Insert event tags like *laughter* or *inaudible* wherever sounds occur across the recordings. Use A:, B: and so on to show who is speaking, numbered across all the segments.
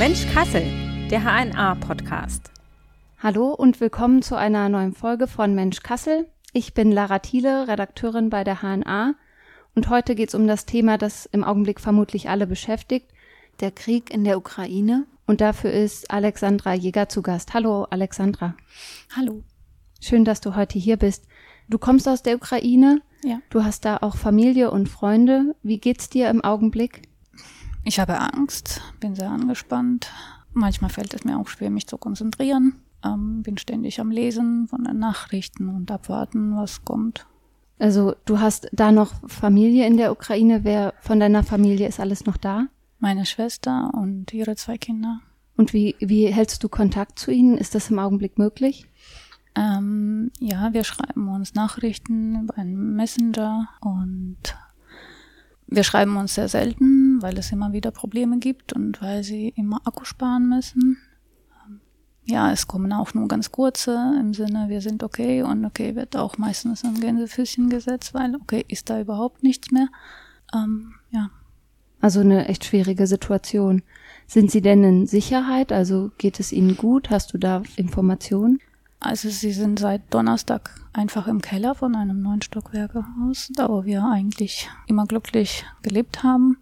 A: Mensch Kassel, der HNA-Podcast.
B: Hallo und willkommen zu einer neuen Folge von Mensch Kassel. Ich bin Lara Thiele, Redakteurin bei der HNA und heute geht es um das Thema, das im Augenblick vermutlich alle beschäftigt, der Krieg in der Ukraine. Und dafür ist Alexandra Jäger zu Gast. Hallo Alexandra.
C: Hallo.
B: Schön, dass du heute hier bist. Du kommst aus der Ukraine.
C: Ja.
B: Du hast da auch Familie und Freunde. Wie geht's dir im Augenblick?
C: Ich habe Angst, bin sehr angespannt. Manchmal fällt es mir auch schwer, mich zu konzentrieren. Ähm, bin ständig am Lesen von den Nachrichten und abwarten, was kommt.
B: Also du hast da noch Familie in der Ukraine. Wer von deiner Familie ist alles noch da?
C: Meine Schwester und ihre zwei Kinder.
B: Und wie, wie hältst du Kontakt zu ihnen? Ist das im Augenblick möglich?
C: Ähm, ja, wir schreiben uns Nachrichten über einen Messenger und wir schreiben uns sehr selten, weil es immer wieder Probleme gibt und weil sie immer Akku sparen müssen. Ähm, ja, es kommen auch nur ganz kurze im Sinne, wir sind okay und okay wird auch meistens ein Gänsefüßchen gesetzt, weil okay ist da überhaupt nichts mehr. Ähm, ja.
B: Also eine echt schwierige Situation. Sind Sie denn in Sicherheit? Also geht es Ihnen gut? Hast du da Informationen?
C: Also sie sind seit Donnerstag einfach im Keller von einem neun Stockwerkehaus, da wo wir eigentlich immer glücklich gelebt haben.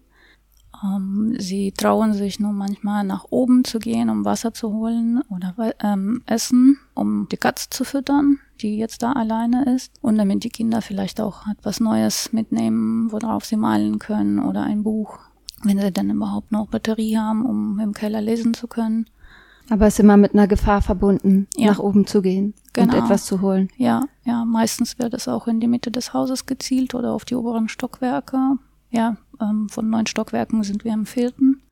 C: Ähm, sie trauen sich nur manchmal nach oben zu gehen, um Wasser zu holen oder ähm, Essen, um die Katze zu füttern, die jetzt da alleine ist. Und damit die Kinder vielleicht auch etwas Neues mitnehmen, worauf sie malen können oder ein Buch, wenn sie dann überhaupt noch Batterie haben, um im Keller lesen zu können.
B: Aber es ist immer mit einer Gefahr verbunden,
C: Ja.
B: nach oben zu gehen
C: Genau.
B: und etwas zu holen.
C: Ja, ja, meistens wird es auch in die Mitte des Hauses gezielt oder auf die oberen Stockwerke. Ja, ähm, von neun Stockwerken sind wir im vierten.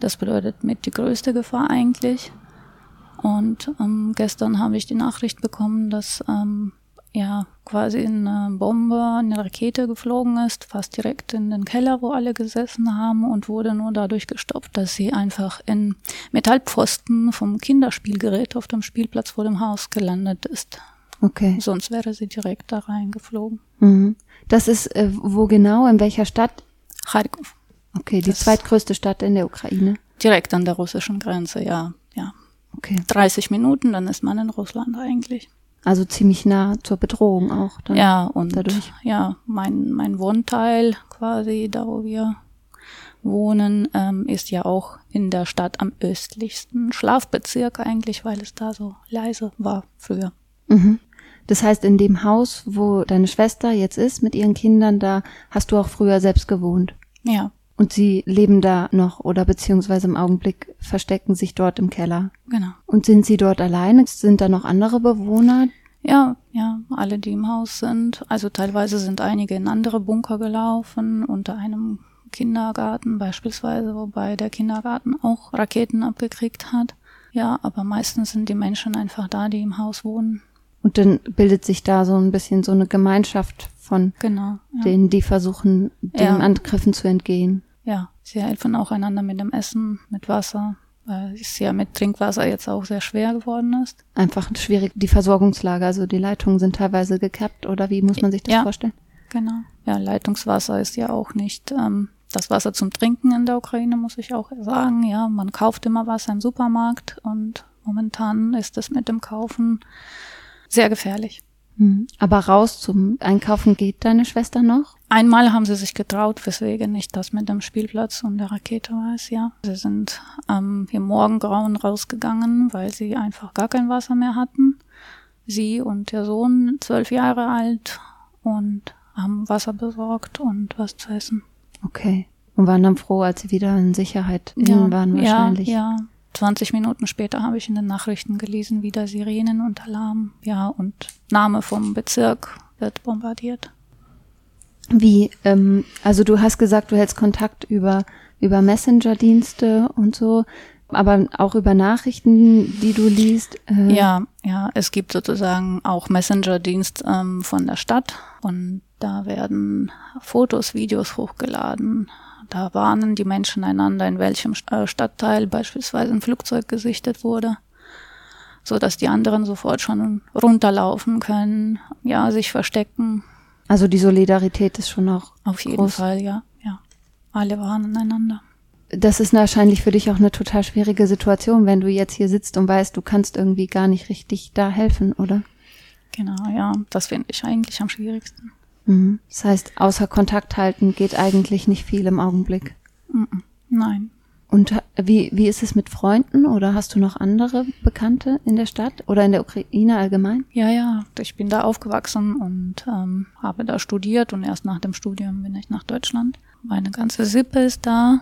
C: Das bedeutet mit die größte Gefahr eigentlich. Und ähm, gestern habe ich die Nachricht bekommen, dass ähm, ja quasi eine Bombe, eine Rakete geflogen ist, fast direkt in den Keller, wo alle gesessen haben und wurde nur dadurch gestoppt, dass sie einfach in Metallpfosten vom Kinderspielgerät auf dem Spielplatz vor dem Haus gelandet ist.
B: Okay.
C: Sonst wäre sie direkt da reingeflogen.
B: Mhm. Das ist äh, wo genau, in welcher Stadt?
C: Kharkov.
B: Okay, die
C: Das-
B: zweitgrößte Stadt in der Ukraine.
C: Direkt an der russischen Grenze, ja. Ja.
B: Okay.
C: 30 Minuten, dann ist man in Russland eigentlich.
B: Also ziemlich nah zur Bedrohung auch. Dann.
C: ja, und
B: dadurch.
C: ja, mein, mein Wohnteil quasi, da wo wir wohnen, ähm, ist ja auch in der Stadt am östlichsten Schlafbezirk eigentlich, weil es da so leise war früher.
B: Mhm. Das heißt, in dem Haus, wo deine Schwester jetzt ist mit ihren Kindern, da hast du auch früher selbst gewohnt.
C: Ja,
B: Und sie leben da noch oder beziehungsweise im Augenblick verstecken sich dort im Keller.
C: genau.
B: Und sind sie dort alleine? Sind da noch andere Bewohner?
C: Ja, ja, alle, die im Haus sind. Also teilweise sind einige in andere Bunker gelaufen, unter einem Kindergarten beispielsweise, wobei der Kindergarten auch Raketen abgekriegt hat. Ja, aber meistens sind die Menschen einfach da, die im Haus wohnen.
B: Und dann bildet sich da so ein bisschen so eine Gemeinschaft von
C: Genau. Ja,
B: denen, die versuchen, den
C: Ja.
B: Angriffen zu entgehen.
C: ja sie helfen auch einander mit dem Essen, mit Wasser, weil es ja mit Trinkwasser jetzt auch sehr schwer geworden ist.
B: Einfach schwierig, die Versorgungslage, also die Leitungen sind teilweise gekappt oder wie muss man sich das
C: Ja.
B: vorstellen?
C: Genau. Ja, Leitungswasser ist ja auch nicht ähm, das Wasser zum Trinken in der Ukraine, muss ich auch sagen. Ja, man kauft immer Wasser im Supermarkt und momentan ist es mit dem Kaufen sehr gefährlich.
B: Mhm. Aber raus zum Einkaufen geht deine Schwester noch?
C: Einmal haben sie sich getraut, weswegen nicht das mit dem Spielplatz und der Rakete war es, ja. Sie sind ähm, im Morgengrauen rausgegangen, weil sie einfach gar kein Wasser mehr hatten. Sie und der Sohn, zwölf Jahre alt, und haben Wasser besorgt und was zu essen.
B: Okay. Und waren dann froh, als sie wieder in Sicherheit innen waren wahrscheinlich.
C: Ja, ja. 20 Minuten später habe ich in den Nachrichten gelesen, wieder Sirenen und Alarm. Ja, und Name vom Bezirk wird bombardiert.
B: Wie, ähm, also du hast gesagt, du hältst Kontakt über, über Messenger-Dienste und so, aber auch über Nachrichten, die du liest. Äh,
C: Ja, ja, es gibt sozusagen auch Messenger-Dienst ähm, von der Stadt und da werden Fotos, Videos hochgeladen. Da warnen die Menschen einander, in welchem äh, Stadtteil beispielsweise ein Flugzeug gesichtet wurde, so dass die anderen sofort schon runterlaufen können, ja, sich verstecken.
B: Also die Solidarität ist schon auch
C: Auf jeden
B: Groß.
C: Fall, ja, ja. Alle warnen einander.
B: das ist wahrscheinlich für dich auch eine total schwierige Situation, wenn du jetzt hier sitzt und weißt, du kannst irgendwie gar nicht richtig da helfen, oder?
C: Genau, ja, das finde ich eigentlich am schwierigsten.
B: Mhm. Das heißt, außer Kontakt halten geht eigentlich nicht viel im Augenblick.
C: Nein.
B: Und wie, wie ist es mit Freunden oder hast du noch andere Bekannte in der Stadt oder in der Ukraine allgemein?
C: Ja, ja, ich bin da aufgewachsen und ähm, habe da studiert und erst nach dem Studium bin ich nach Deutschland. Meine ganze Sippe ist da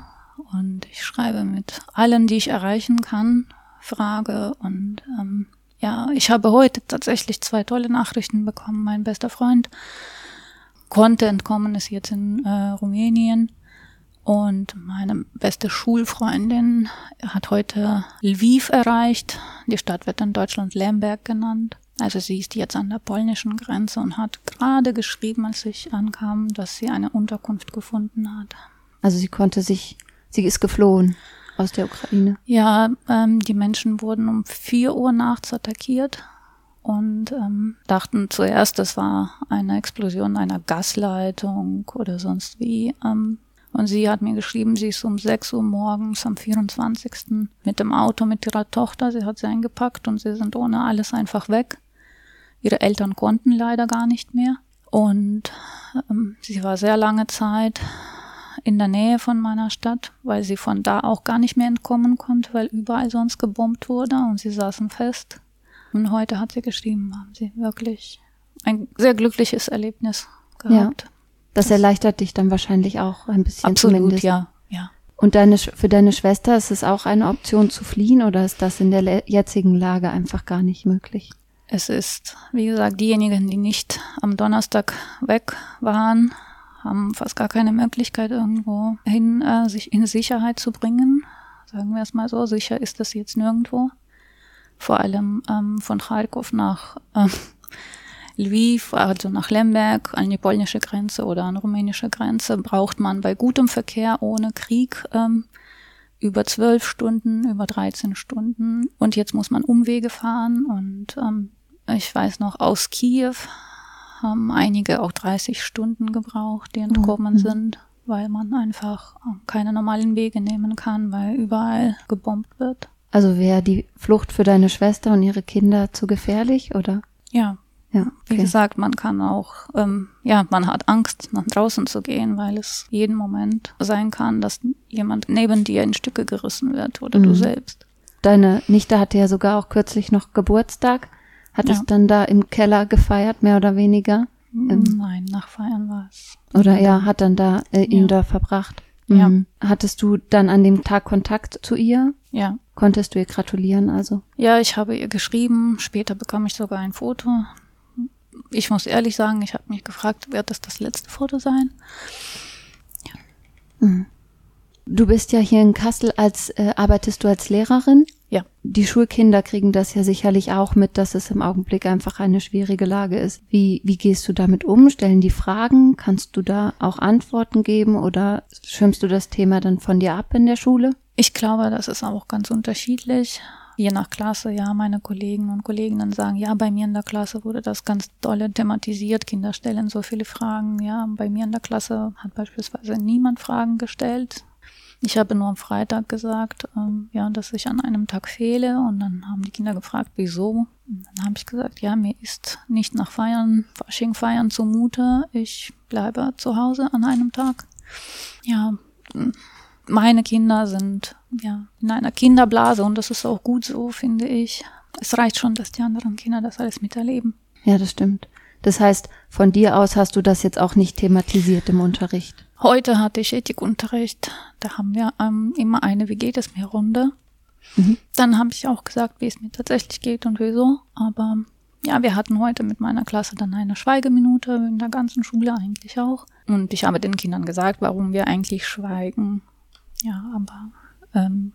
C: und ich schreibe mit allen, die ich erreichen kann, Frage und ähm, ja, ich habe heute tatsächlich zwei tolle Nachrichten bekommen. Mein bester Freund konnte entkommen, ist jetzt in äh, Rumänien und meine beste Schulfreundin hat heute Lviv erreicht. Die Stadt wird in Deutschland Lemberg genannt. Also sie ist jetzt an der polnischen Grenze und hat gerade geschrieben, als ich ankam, dass sie eine Unterkunft gefunden hat.
B: Also sie konnte sich, sie ist geflohen aus der Ukraine.
C: Ja, ähm, die Menschen wurden um vier Uhr nachts attackiert und ähm, dachten zuerst, das war eine Explosion einer Gasleitung oder sonst wie. Ähm, und sie hat mir geschrieben, sie ist um 6 Uhr morgens am 24. mit dem Auto mit ihrer Tochter. Sie hat sie eingepackt und sie sind ohne alles einfach weg. Ihre Eltern konnten leider gar nicht mehr. Und ähm, sie war sehr lange Zeit in der Nähe von meiner Stadt, weil sie von da auch gar nicht mehr entkommen konnte, weil überall sonst gebombt wurde und sie saßen fest. Und heute hat sie geschrieben, haben sie wirklich ein sehr glückliches Erlebnis gehabt.
B: Ja. Das erleichtert dich dann wahrscheinlich auch ein bisschen
C: Absolut,
B: zumindest.
C: ja, ja.
B: Und deine, für deine Schwester ist es auch eine Option zu fliehen oder ist das in der jetzigen Lage einfach gar nicht möglich?
C: Es ist, wie gesagt, diejenigen, die nicht am Donnerstag weg waren, haben fast gar keine Möglichkeit, irgendwo hin, äh, sich in Sicherheit zu bringen. Sagen wir es mal so, sicher ist das jetzt nirgendwo. Vor allem ähm, von Kharkov nach äh, Lviv, also nach Lemberg, an die polnische Grenze oder an die rumänische Grenze, braucht man bei gutem Verkehr ohne Krieg ähm, über zwölf Stunden, über 13 Stunden. Und jetzt muss man Umwege fahren. Und ähm, ich weiß noch, aus Kiew haben einige auch 30 Stunden gebraucht, die entkommen mhm. sind, weil man einfach äh, keine normalen Wege nehmen kann, weil überall gebombt wird.
B: Also wäre die Flucht für deine Schwester und ihre Kinder zu gefährlich, oder?
C: Ja, ja, okay. Wie gesagt, man kann auch, ähm, ja, man hat Angst, nach draußen zu gehen, weil es jeden Moment sein kann, dass jemand neben dir in Stücke gerissen wird oder mhm. du selbst.
B: Deine Nichte hatte ja sogar auch kürzlich noch Geburtstag. Hat ja. es dann da im Keller gefeiert, mehr oder weniger?
C: Ähm, Nein, nach Feiern war es.
B: Oder ja, hat dann da äh, ihn ja. da verbracht. Ja. Mhm. Hattest du dann an dem Tag Kontakt zu ihr?
C: Ja.
B: Konntest du ihr gratulieren also?
C: Ja, ich habe ihr geschrieben. Später bekam ich sogar ein Foto ich muss ehrlich sagen, ich habe mich gefragt, wird das das letzte Foto sein?
B: Ja. Mhm. Du bist ja hier in Kassel als äh, arbeitest du als Lehrerin?
C: Ja.
B: Die Schulkinder kriegen das ja sicherlich auch mit, dass es im Augenblick einfach eine schwierige Lage ist. Wie wie gehst du damit um? Stellen die Fragen? Kannst du da auch Antworten geben oder schirmst du das Thema dann von dir ab in der Schule?
C: Ich glaube, das ist auch ganz unterschiedlich je nach Klasse, ja, meine Kollegen und Kolleginnen sagen, ja, bei mir in der Klasse wurde das ganz dolle thematisiert, Kinder stellen so viele Fragen, ja, bei mir in der Klasse hat beispielsweise niemand Fragen gestellt. Ich habe nur am Freitag gesagt, ähm, ja, dass ich an einem Tag fehle und dann haben die Kinder gefragt, wieso. Und dann habe ich gesagt, ja, mir ist nicht nach Feiern, Fasching feiern zumute, ich bleibe zu Hause an einem Tag. Ja, meine Kinder sind ja in einer Kinderblase und das ist auch gut so, finde ich. Es reicht schon, dass die anderen Kinder das alles miterleben.
B: Ja, das stimmt. Das heißt, von dir aus hast du das jetzt auch nicht thematisiert im Unterricht.
C: Heute hatte ich Ethikunterricht. Da haben wir ähm, immer eine Wie geht es mir Runde. Mhm. Dann habe ich auch gesagt, wie es mir tatsächlich geht und wieso. Aber ja, wir hatten heute mit meiner Klasse dann eine Schweigeminute, in der ganzen Schule eigentlich auch. Und ich habe den Kindern gesagt, warum wir eigentlich schweigen. Ja, aber ähm,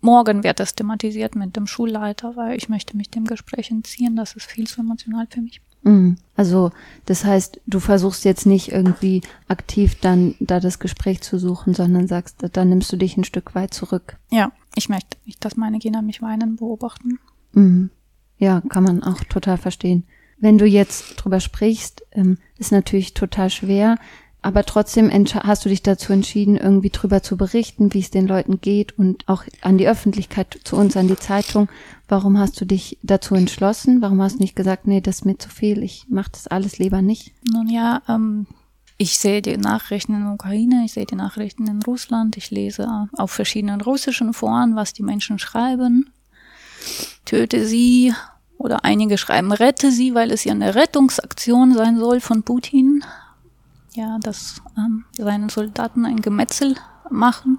C: morgen wird das thematisiert mit dem Schulleiter, weil ich möchte mich dem Gespräch entziehen. Das ist viel zu emotional für mich.
B: Mhm. Also das heißt, du versuchst jetzt nicht irgendwie aktiv dann da das Gespräch zu suchen, sondern sagst, dann nimmst du dich ein Stück weit zurück.
C: Ja, ich möchte nicht, dass meine Kinder mich weinen beobachten.
B: Mhm. Ja, kann man auch total verstehen. Wenn du jetzt drüber sprichst, ähm, ist natürlich total schwer, aber trotzdem hast du dich dazu entschieden, irgendwie drüber zu berichten, wie es den Leuten geht und auch an die Öffentlichkeit, zu uns, an die Zeitung. Warum hast du dich dazu entschlossen? Warum hast du nicht gesagt, nee, das ist mir zu viel, ich mache das alles lieber nicht?
C: Nun ja, ähm, ich sehe die Nachrichten in der Ukraine, ich sehe die Nachrichten in Russland, ich lese auf verschiedenen russischen Foren, was die Menschen schreiben. Töte sie oder einige schreiben, rette sie, weil es ja eine Rettungsaktion sein soll von Putin ja, dass ähm, seine Soldaten ein Gemetzel machen.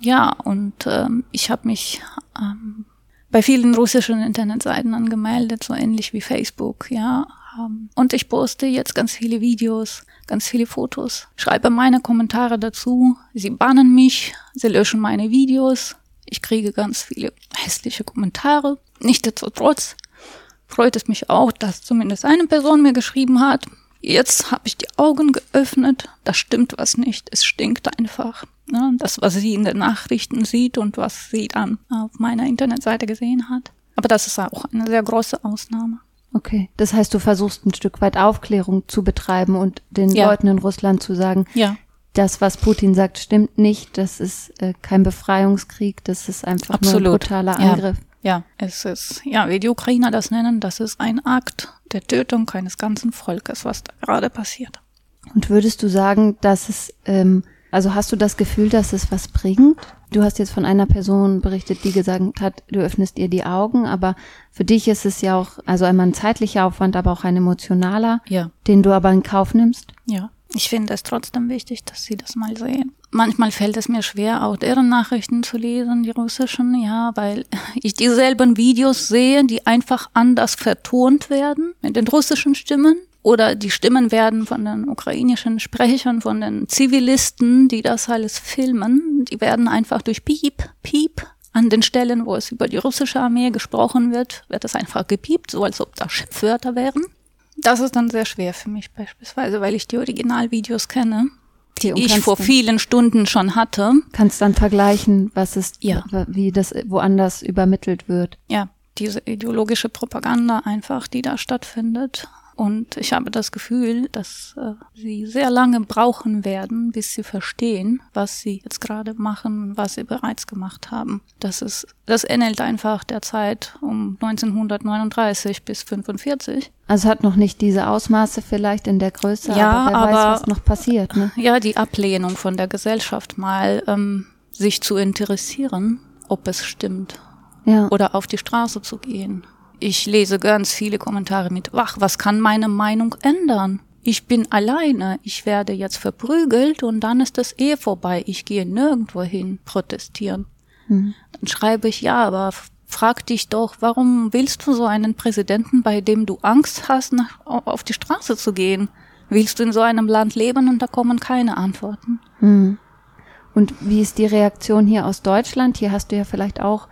C: Ja, und ähm, ich habe mich ähm, bei vielen russischen Internetseiten angemeldet, so ähnlich wie Facebook, ja. Ähm, und ich poste jetzt ganz viele Videos, ganz viele Fotos, schreibe meine Kommentare dazu. Sie bannen mich, sie löschen meine Videos. Ich kriege ganz viele hässliche Kommentare. Nichtsdestotrotz freut es mich auch, dass zumindest eine Person mir geschrieben hat, Jetzt habe ich die Augen geöffnet, da stimmt was nicht, es stinkt einfach. Ne? Das, was sie in den Nachrichten sieht und was sie dann auf meiner Internetseite gesehen hat. Aber das ist auch eine sehr große Ausnahme.
B: Okay, das heißt, du versuchst ein Stück weit Aufklärung zu betreiben und den ja. Leuten in Russland zu sagen,
C: ja.
B: das, was Putin sagt, stimmt nicht, das ist äh, kein Befreiungskrieg, das ist einfach Absolut. nur ein brutaler Angriff.
C: Ja. Ja, es ist, ja, wie die Ukrainer das nennen, das ist ein Akt der Tötung eines ganzen Volkes, was da gerade passiert.
B: Und würdest du sagen, dass es, ähm, also hast du das Gefühl, dass es was bringt? Du hast jetzt von einer Person berichtet, die gesagt hat, du öffnest ihr die Augen, aber für dich ist es ja auch, also einmal ein zeitlicher Aufwand, aber auch ein emotionaler,
C: ja.
B: den du aber in Kauf nimmst.
C: Ja. Ich finde es trotzdem wichtig, dass sie das mal sehen. Manchmal fällt es mir schwer, auch deren Nachrichten zu lesen, die russischen, ja, weil *laughs* ich dieselben Videos sehe, die einfach anders vertont werden mit den russischen Stimmen. Oder die Stimmen werden von den ukrainischen Sprechern, von den Zivilisten, die das alles filmen, die werden einfach durch Piep, Piep an den Stellen, wo es über die russische Armee gesprochen wird, wird es einfach gepiept, so als ob da Schimpfwörter wären. Das ist dann sehr schwer für mich beispielsweise, weil ich die Originalvideos kenne, die ich vor vielen Stunden schon hatte.
B: Kannst dann vergleichen, was ist, ja. wie das woanders übermittelt wird.
C: Ja, diese ideologische Propaganda einfach, die da stattfindet. Und ich habe das Gefühl, dass äh, sie sehr lange brauchen werden, bis sie verstehen, was sie jetzt gerade machen, was sie bereits gemacht haben. Das ist, das ähnelt einfach der Zeit um 1939 bis 45.
B: Also hat noch nicht diese Ausmaße vielleicht in der Größe,
C: ja, aber wer
B: aber, weiß, was noch passiert. Ne?
C: Ja, die Ablehnung von der Gesellschaft mal, ähm, sich zu interessieren, ob es stimmt. Ja. Oder auf die Straße zu gehen ich lese ganz viele Kommentare mit, wach, was kann meine Meinung ändern? Ich bin alleine, ich werde jetzt verprügelt und dann ist es eh vorbei. Ich gehe nirgendwo hin protestieren. Mhm. Dann schreibe ich, ja, aber frag dich doch, warum willst du so einen Präsidenten, bei dem du Angst hast, nach, auf die Straße zu gehen? Willst du in so einem Land leben und da kommen keine Antworten?
B: Mhm. Und wie ist die Reaktion hier aus Deutschland? Hier hast du ja vielleicht auch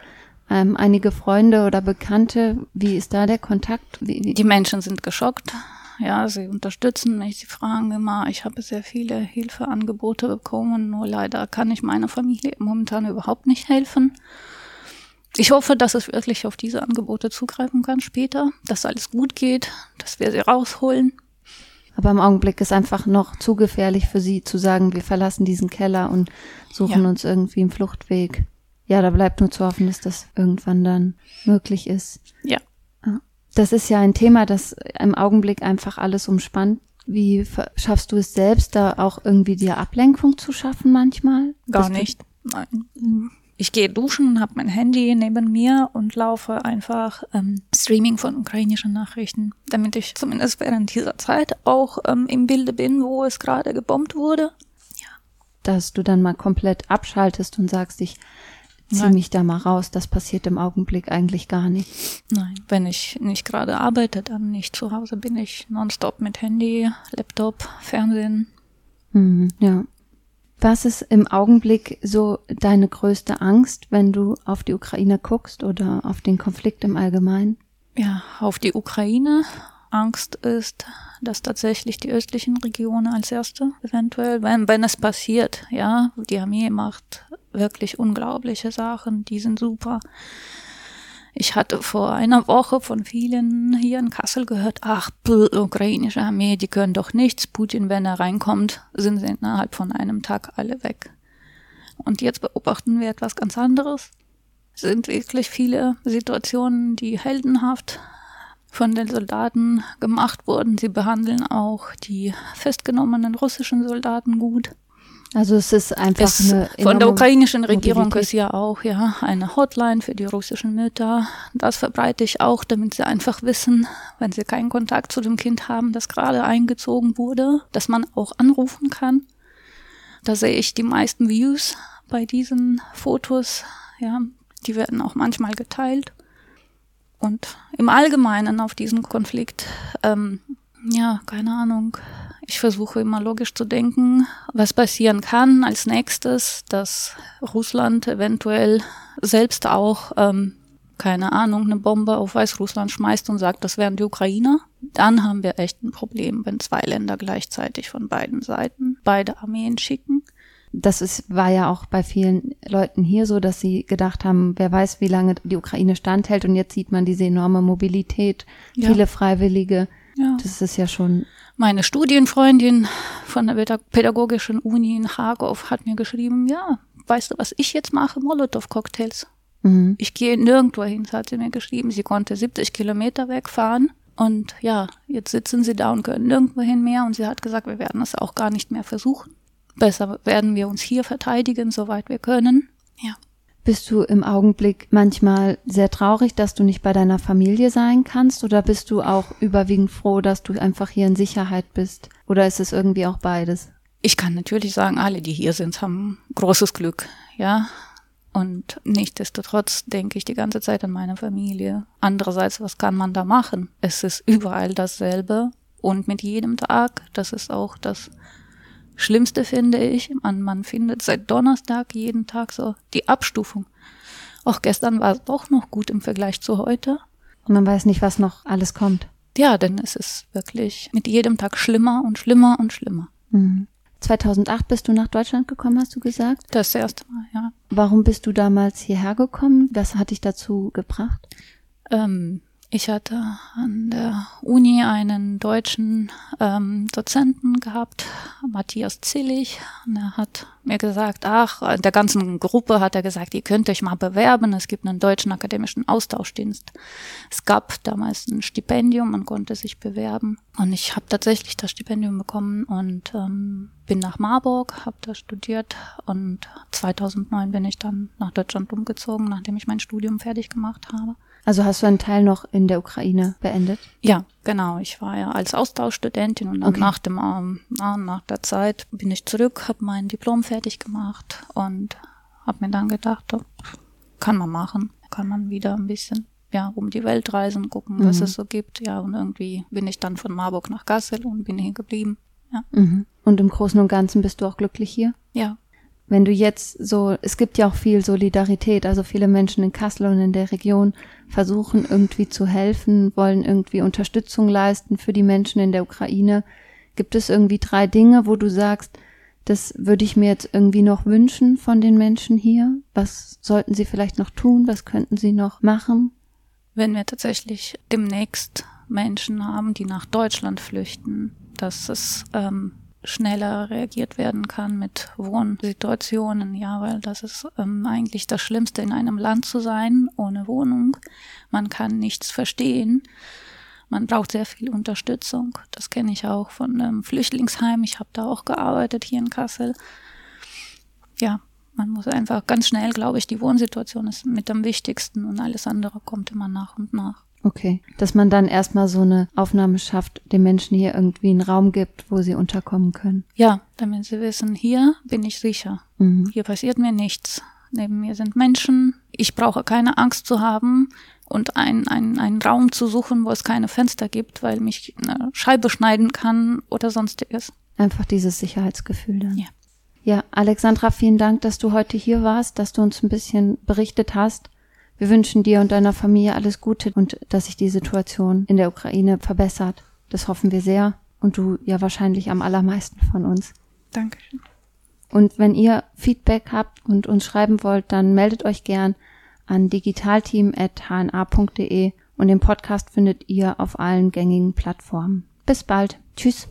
B: ähm, einige Freunde oder Bekannte. Wie ist da der Kontakt? Wie,
C: wie? Die Menschen sind geschockt. Ja, sie unterstützen mich, sie fragen immer. Ich habe sehr viele Hilfeangebote bekommen, nur leider kann ich meiner Familie momentan überhaupt nicht helfen. Ich hoffe, dass es wirklich auf diese Angebote zugreifen kann später, dass alles gut geht, dass wir sie rausholen.
B: Aber im Augenblick ist einfach noch zu gefährlich für sie zu sagen, wir verlassen diesen Keller und suchen ja. uns irgendwie einen Fluchtweg ja, da bleibt nur zu hoffen, dass das irgendwann dann möglich ist.
C: Ja.
B: Das ist ja ein Thema, das im Augenblick einfach alles umspannt. Wie schaffst du es selbst, da auch irgendwie dir Ablenkung zu schaffen manchmal?
C: Gar Bist nicht. Nein. Ich gehe duschen und habe mein Handy neben mir und laufe einfach ähm, Streaming von ukrainischen Nachrichten, damit ich zumindest während dieser Zeit auch ähm, im Bilde bin, wo es gerade gebombt wurde.
B: Ja. Dass du dann mal komplett abschaltest und sagst, ich zieh mich da mal raus. Das passiert im Augenblick eigentlich gar nicht.
C: Nein, wenn ich nicht gerade arbeite, dann nicht zu Hause bin ich nonstop mit Handy, Laptop, Fernsehen.
B: Mhm, ja. Was ist im Augenblick so deine größte Angst, wenn du auf die Ukraine guckst oder auf den Konflikt im Allgemeinen?
C: Ja, auf die Ukraine. Angst ist, dass tatsächlich die östlichen Regionen als erste eventuell, wenn, wenn es passiert, ja, die Armee macht wirklich unglaubliche Sachen, die sind super. Ich hatte vor einer Woche von vielen hier in Kassel gehört, ach, bl, ukrainische Armee, die können doch nichts. Putin, wenn er reinkommt, sind sie innerhalb von einem Tag alle weg. Und jetzt beobachten wir etwas ganz anderes. Es sind wirklich viele Situationen, die heldenhaft von den Soldaten gemacht wurden. Sie behandeln auch die festgenommenen russischen Soldaten gut.
B: Also es ist einfach es eine
C: von der ukrainischen Regierung Mobilität. ist ja auch ja eine Hotline für die russischen Mütter. Das verbreite ich auch, damit sie einfach wissen, wenn sie keinen Kontakt zu dem Kind haben, das gerade eingezogen wurde, dass man auch anrufen kann. Da sehe ich die meisten Views bei diesen Fotos. Ja, die werden auch manchmal geteilt. Und im Allgemeinen auf diesen Konflikt, ähm, ja, keine Ahnung, ich versuche immer logisch zu denken, was passieren kann als nächstes, dass Russland eventuell selbst auch, ähm, keine Ahnung, eine Bombe auf Weißrussland schmeißt und sagt, das wären die Ukrainer. Dann haben wir echt ein Problem, wenn zwei Länder gleichzeitig von beiden Seiten beide Armeen schicken.
B: Das ist, war ja auch bei vielen Leuten hier so, dass sie gedacht haben, wer weiß, wie lange die Ukraine standhält und jetzt sieht man diese enorme Mobilität, ja. viele Freiwillige. Ja. Das ist ja schon
C: meine Studienfreundin von der Pädagogischen Uni in Harkov hat mir geschrieben, ja, weißt du, was ich jetzt mache? Molotow-Cocktails. Mhm. Ich gehe nirgendwo hin, hat sie mir geschrieben. Sie konnte 70 Kilometer wegfahren. Und ja, jetzt sitzen sie da und können nirgendwo hin mehr. Und sie hat gesagt, wir werden es auch gar nicht mehr versuchen. Besser werden wir uns hier verteidigen, soweit wir können. Ja.
B: Bist du im Augenblick manchmal sehr traurig, dass du nicht bei deiner Familie sein kannst? Oder bist du auch überwiegend froh, dass du einfach hier in Sicherheit bist? Oder ist es irgendwie auch beides?
C: Ich kann natürlich sagen, alle, die hier sind, haben großes Glück, ja. Und nichtsdestotrotz denke ich die ganze Zeit an meine Familie. Andererseits, was kann man da machen? Es ist überall dasselbe und mit jedem Tag, das ist auch das Schlimmste finde ich, man, man findet seit Donnerstag jeden Tag so die Abstufung. Auch gestern war es doch noch gut im Vergleich zu heute.
B: Und man weiß nicht, was noch alles kommt.
C: Ja, denn es ist wirklich mit jedem Tag schlimmer und schlimmer und schlimmer.
B: Mhm. 2008 bist du nach Deutschland gekommen, hast du gesagt?
C: Das erste Mal, ja.
B: Warum bist du damals hierher gekommen? Was hat dich dazu gebracht?
C: Ähm, ich hatte an der Uni einen deutschen ähm, Dozenten gehabt, Matthias Zillig. Und er hat mir gesagt, ach, der ganzen Gruppe hat er gesagt, ihr könnt euch mal bewerben. Es gibt einen deutschen akademischen Austauschdienst. Es gab damals ein Stipendium, man konnte sich bewerben. Und ich habe tatsächlich das Stipendium bekommen und ähm, bin nach Marburg, habe da studiert und 2009 bin ich dann nach Deutschland umgezogen, nachdem ich mein Studium fertig gemacht habe.
B: Also hast du einen Teil noch in der Ukraine beendet?
C: Ja, genau. Ich war ja als Austauschstudentin und dann okay. nach dem ähm, nach der Zeit bin ich zurück, habe mein Diplom fertig gemacht und habe mir dann gedacht, oh, kann man machen, kann man wieder ein bisschen ja um die Welt reisen, gucken, was mhm. es so gibt. Ja und irgendwie bin ich dann von Marburg nach Kassel und bin hier geblieben. Ja.
B: Mhm. Und im Großen und Ganzen bist du auch glücklich hier?
C: Ja,
B: wenn du jetzt so, es gibt ja auch viel Solidarität, also viele Menschen in Kassel und in der Region versuchen irgendwie zu helfen, wollen irgendwie Unterstützung leisten für die Menschen in der Ukraine. Gibt es irgendwie drei Dinge, wo du sagst, das würde ich mir jetzt irgendwie noch wünschen von den Menschen hier? Was sollten sie vielleicht noch tun? Was könnten sie noch machen?
C: Wenn wir tatsächlich demnächst Menschen haben, die nach Deutschland flüchten, dass es ähm, schneller reagiert werden kann mit Wohnsituationen, ja, weil das ist ähm, eigentlich das Schlimmste in einem Land zu sein, ohne Wohnung. Man kann nichts verstehen. Man braucht sehr viel Unterstützung. Das kenne ich auch von einem Flüchtlingsheim. Ich habe da auch gearbeitet hier in Kassel. Ja, man muss einfach ganz schnell, glaube ich, die Wohnsituation ist mit am wichtigsten und alles andere kommt immer nach und nach.
B: Okay, dass man dann erstmal so eine Aufnahme schafft, den Menschen hier irgendwie einen Raum gibt, wo sie unterkommen können.
C: Ja, damit sie wissen, hier bin ich sicher. Mhm. Hier passiert mir nichts. Neben mir sind Menschen. Ich brauche keine Angst zu haben und einen, einen, einen Raum zu suchen, wo es keine Fenster gibt, weil mich eine Scheibe schneiden kann oder sonstiges.
B: Einfach dieses Sicherheitsgefühl dann.
C: Ja.
B: Ja, Alexandra, vielen Dank, dass du heute hier warst, dass du uns ein bisschen berichtet hast wir wünschen dir und deiner Familie alles Gute und dass sich die Situation in der Ukraine verbessert. Das hoffen wir sehr und du ja wahrscheinlich am allermeisten von uns.
C: Dankeschön.
B: Und wenn ihr Feedback habt und uns schreiben wollt, dann meldet euch gern an digitalteam.hna.de und den Podcast findet ihr auf allen gängigen Plattformen. Bis bald. Tschüss.